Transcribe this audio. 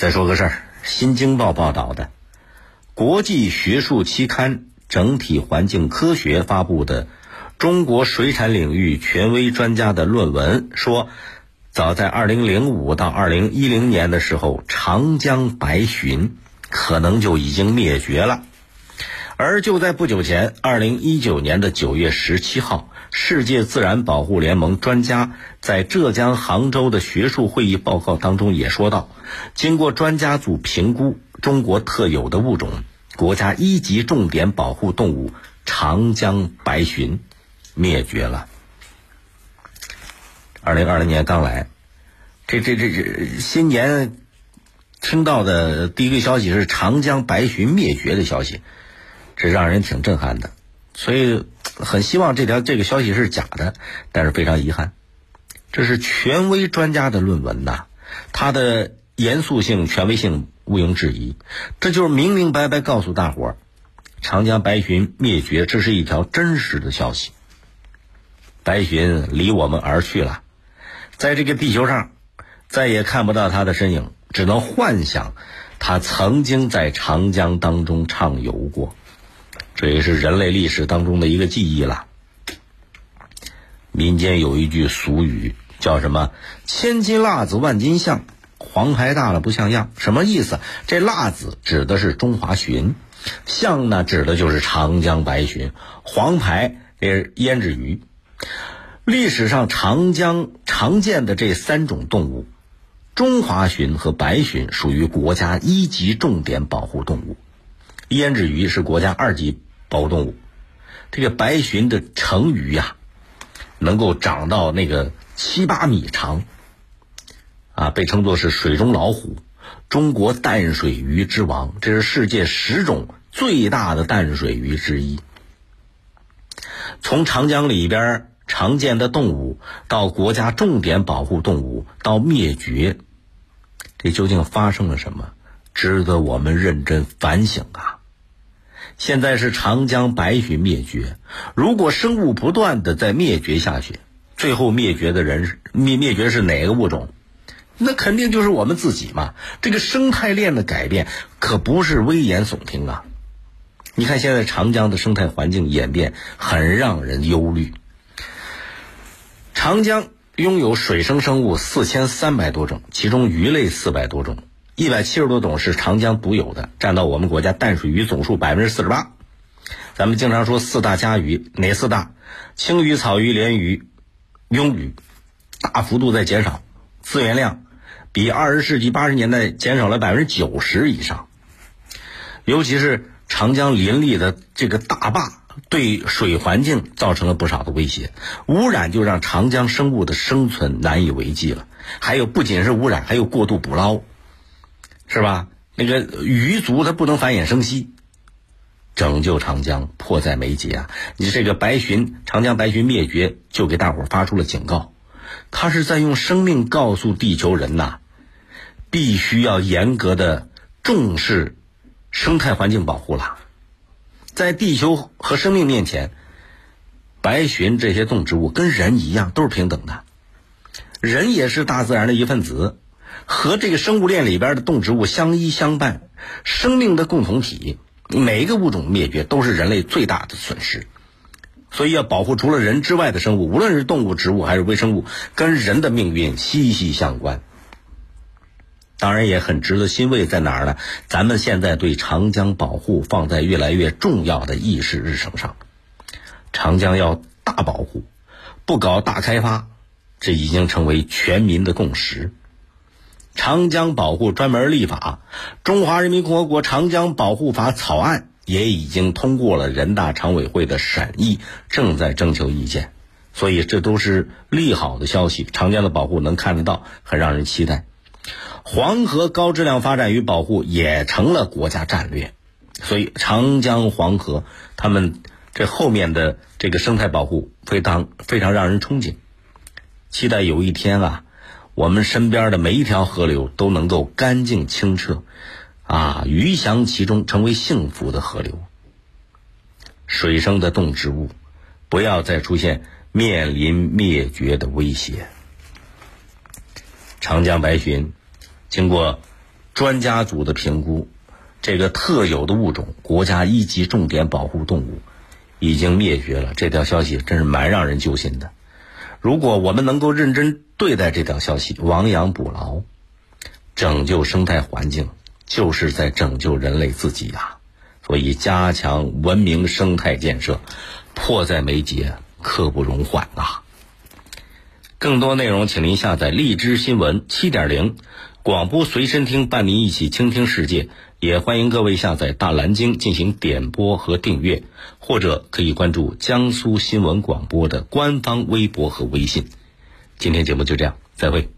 再说个事儿，《新京报》报道的，国际学术期刊《整体环境科学》发布的中国水产领域权威专家的论文说，早在2005到2010年的时候，长江白鲟可能就已经灭绝了。而就在不久前，2019年的9月17号。世界自然保护联盟专家在浙江杭州的学术会议报告当中也说到，经过专家组评估，中国特有的物种、国家一级重点保护动物长江白鲟灭绝了。二零二零年刚来，这这这这新年听到的第一个消息是长江白鲟灭绝的消息，这让人挺震撼的，所以。很希望这条这个消息是假的，但是非常遗憾，这是权威专家的论文呐，它的严肃性、权威性毋庸置疑。这就是明明白白告诉大伙儿，长江白鲟灭绝，这是一条真实的消息。白鲟离我们而去了，在这个地球上再也看不到它的身影，只能幻想它曾经在长江当中畅游过。这也是人类历史当中的一个记忆了。民间有一句俗语，叫什么“千金辣子万金相，黄牌大了不像样”。什么意思？这辣子指的是中华鲟，象呢指的就是长江白鲟，黄牌是胭脂鱼。历史上长江常见的这三种动物，中华鲟和白鲟属于国家一级重点保护动物，胭脂鱼是国家二级。保护动物，这个白鲟的成鱼呀，能够长到那个七八米长，啊，被称作是水中老虎，中国淡水鱼之王，这是世界十种最大的淡水鱼之一。从长江里边常见的动物到国家重点保护动物到灭绝，这究竟发生了什么？值得我们认真反省啊！现在是长江白鲟灭绝，如果生物不断的在灭绝下去，最后灭绝的人灭灭绝是哪个物种？那肯定就是我们自己嘛！这个生态链的改变可不是危言耸听啊！你看现在长江的生态环境演变很让人忧虑。长江拥有水生生物四千三百多种，其中鱼类四百多种。一百七十多种是长江独有的，占到我们国家淡水鱼总数百分之四十八。咱们经常说四大家鱼，哪四大？青鱼、草鱼、鲢鱼、鳙鱼，大幅度在减少，资源量比二十世纪八十年代减少了百分之九十以上。尤其是长江林立的这个大坝，对水环境造成了不少的威胁，污染就让长江生物的生存难以为继了。还有不仅是污染，还有过度捕捞。是吧？那个鱼族它不能繁衍生息，拯救长江迫在眉睫啊！你这个白鲟，长江白鲟灭绝，就给大伙发出了警告，他是在用生命告诉地球人呐，必须要严格的重视生态环境保护了。在地球和生命面前，白鲟这些动植物跟人一样都是平等的，人也是大自然的一份子。和这个生物链里边的动植物相依相伴，生命的共同体，每一个物种灭绝都是人类最大的损失，所以要保护除了人之外的生物，无论是动物、植物还是微生物，跟人的命运息息相关。当然也很值得欣慰，在哪儿呢？咱们现在对长江保护放在越来越重要的议事日程上，长江要大保护，不搞大开发，这已经成为全民的共识。长江保护专门立法，《中华人民共和国长江保护法》草案也已经通过了人大常委会的审议，正在征求意见，所以这都是利好的消息。长江的保护能看得到，很让人期待。黄河高质量发展与保护也成了国家战略，所以长江黄河他们这后面的这个生态保护非常非常让人憧憬，期待有一天啊。我们身边的每一条河流都能够干净清澈，啊，鱼翔其中，成为幸福的河流。水生的动植物不要再出现面临灭绝的威胁。长江白鲟经过专家组的评估，这个特有的物种，国家一级重点保护动物，已经灭绝了。这条消息真是蛮让人揪心的。如果我们能够认真对待这条消息，亡羊补牢，拯救生态环境，就是在拯救人类自己呀。所以，加强文明生态建设，迫在眉睫，刻不容缓啊！更多内容，请您下载荔枝新闻七点零广播随身听，伴您一起倾听世界。也欢迎各位下载大蓝鲸进行点播和订阅，或者可以关注江苏新闻广播的官方微博和微信。今天节目就这样，再会。